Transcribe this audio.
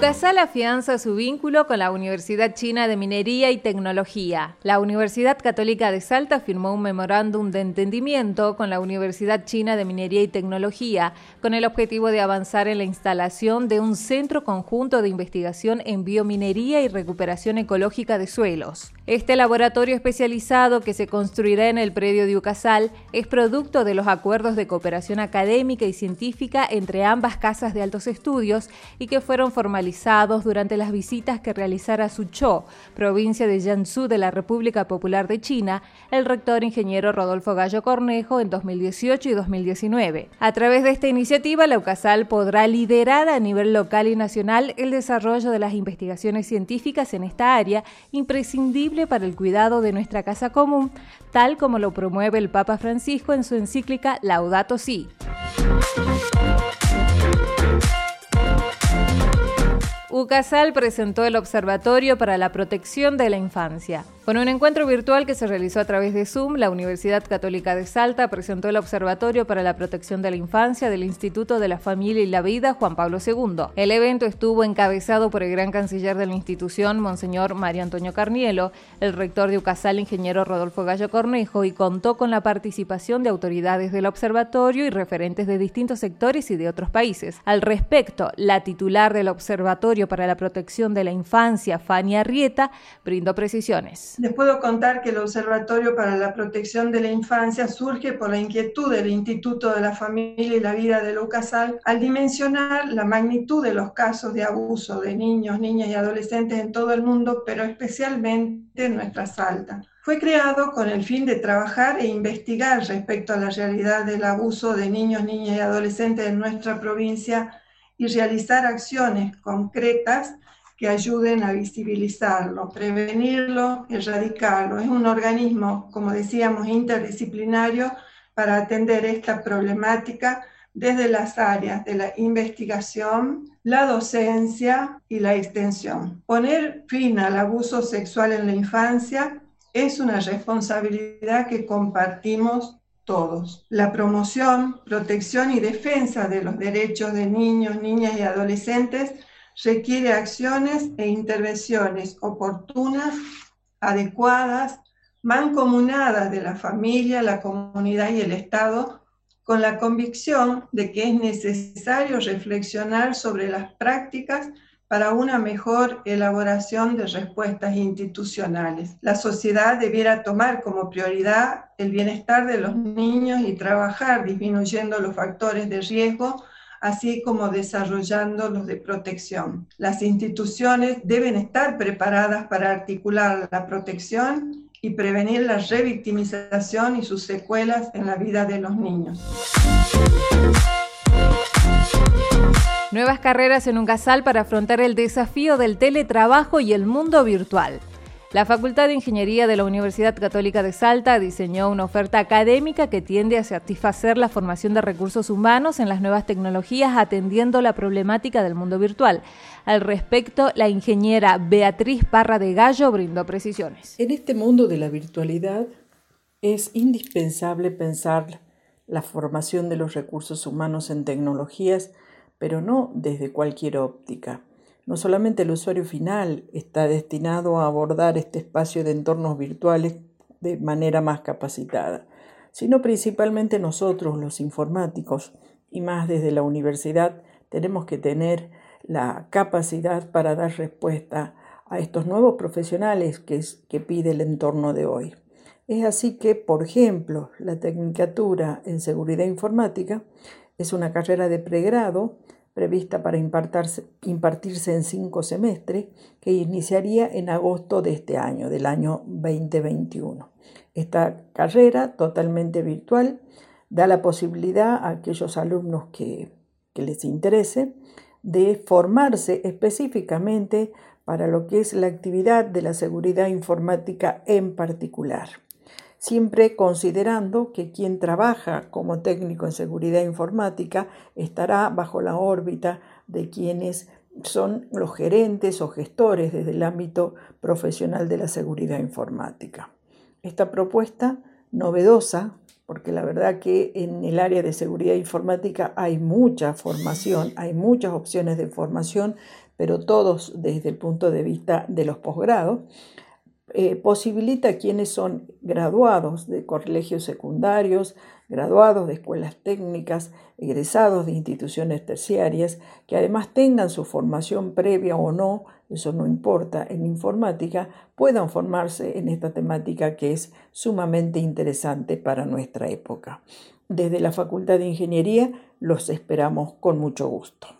UCASAL afianza su vínculo con la Universidad China de Minería y Tecnología. La Universidad Católica de Salta firmó un memorándum de entendimiento con la Universidad China de Minería y Tecnología con el objetivo de avanzar en la instalación de un centro conjunto de investigación en biominería y recuperación ecológica de suelos. Este laboratorio especializado que se construirá en el predio de UCASAL es producto de los acuerdos de cooperación académica y científica entre ambas casas de altos estudios y que fueron formalizados durante las visitas que realizara a Suzhou, provincia de Jiangsu de la República Popular de China, el rector ingeniero Rodolfo Gallo Cornejo en 2018 y 2019. A través de esta iniciativa, la UCASAL podrá liderar a nivel local y nacional el desarrollo de las investigaciones científicas en esta área, imprescindible para el cuidado de nuestra casa común, tal como lo promueve el Papa Francisco en su encíclica Laudato Si'. UCASAL presentó el Observatorio para la Protección de la Infancia. Con un encuentro virtual que se realizó a través de Zoom, la Universidad Católica de Salta presentó el Observatorio para la Protección de la Infancia del Instituto de la Familia y la Vida Juan Pablo II. El evento estuvo encabezado por el gran canciller de la institución, Monseñor Mario Antonio Carnielo, el rector de UCASAL, ingeniero Rodolfo Gallo Cornejo, y contó con la participación de autoridades del observatorio y referentes de distintos sectores y de otros países. Al respecto, la titular del Observatorio para la Protección de la Infancia, Fania Arrieta, brindó precisiones. Les puedo contar que el Observatorio para la Protección de la Infancia surge por la inquietud del Instituto de la Familia y la Vida de Lucasal al dimensionar la magnitud de los casos de abuso de niños, niñas y adolescentes en todo el mundo, pero especialmente en nuestra Salta. Fue creado con el fin de trabajar e investigar respecto a la realidad del abuso de niños, niñas y adolescentes en nuestra provincia y realizar acciones concretas que ayuden a visibilizarlo, prevenirlo, erradicarlo. Es un organismo, como decíamos, interdisciplinario para atender esta problemática desde las áreas de la investigación, la docencia y la extensión. Poner fin al abuso sexual en la infancia es una responsabilidad que compartimos todos. La promoción, protección y defensa de los derechos de niños, niñas y adolescentes requiere acciones e intervenciones oportunas, adecuadas, mancomunadas de la familia, la comunidad y el Estado, con la convicción de que es necesario reflexionar sobre las prácticas para una mejor elaboración de respuestas institucionales. La sociedad debiera tomar como prioridad el bienestar de los niños y trabajar disminuyendo los factores de riesgo así como desarrollando los de protección. Las instituciones deben estar preparadas para articular la protección y prevenir la revictimización y sus secuelas en la vida de los niños. Nuevas carreras en un casal para afrontar el desafío del teletrabajo y el mundo virtual. La Facultad de Ingeniería de la Universidad Católica de Salta diseñó una oferta académica que tiende a satisfacer la formación de recursos humanos en las nuevas tecnologías atendiendo la problemática del mundo virtual. Al respecto, la ingeniera Beatriz Parra de Gallo brindó precisiones. En este mundo de la virtualidad es indispensable pensar la formación de los recursos humanos en tecnologías, pero no desde cualquier óptica no solamente el usuario final está destinado a abordar este espacio de entornos virtuales de manera más capacitada, sino principalmente nosotros, los informáticos, y más desde la universidad, tenemos que tener la capacidad para dar respuesta a estos nuevos profesionales que, pide el entorno de hoy. Es así que, por ejemplo, la Tecnicatura en Seguridad Informática es una carrera de pregrado prevista para impartirse en cinco semestres, que iniciaría en agosto de este año, del año 2021. Esta carrera totalmente virtual da la posibilidad a aquellos alumnos que, les interese de formarse específicamente para lo que es la actividad de la seguridad informática en particular. Siempre considerando que quien trabaja como técnico en seguridad informática estará bajo la órbita de quienes son los gerentes o gestores desde el ámbito profesional de la seguridad informática. Esta propuesta novedosa, porque la verdad que en el área de seguridad informática hay mucha formación, hay muchas opciones de formación, pero todos desde el punto de vista de los posgrados, eh, posibilita a quienes son graduados de colegios secundarios, graduados de escuelas técnicas, egresados de instituciones terciarias, que además tengan su formación previa o no, eso no importa, en informática, puedan formarse en esta temática que es sumamente interesante para nuestra época. Desde la Facultad de Ingeniería los esperamos con mucho gusto.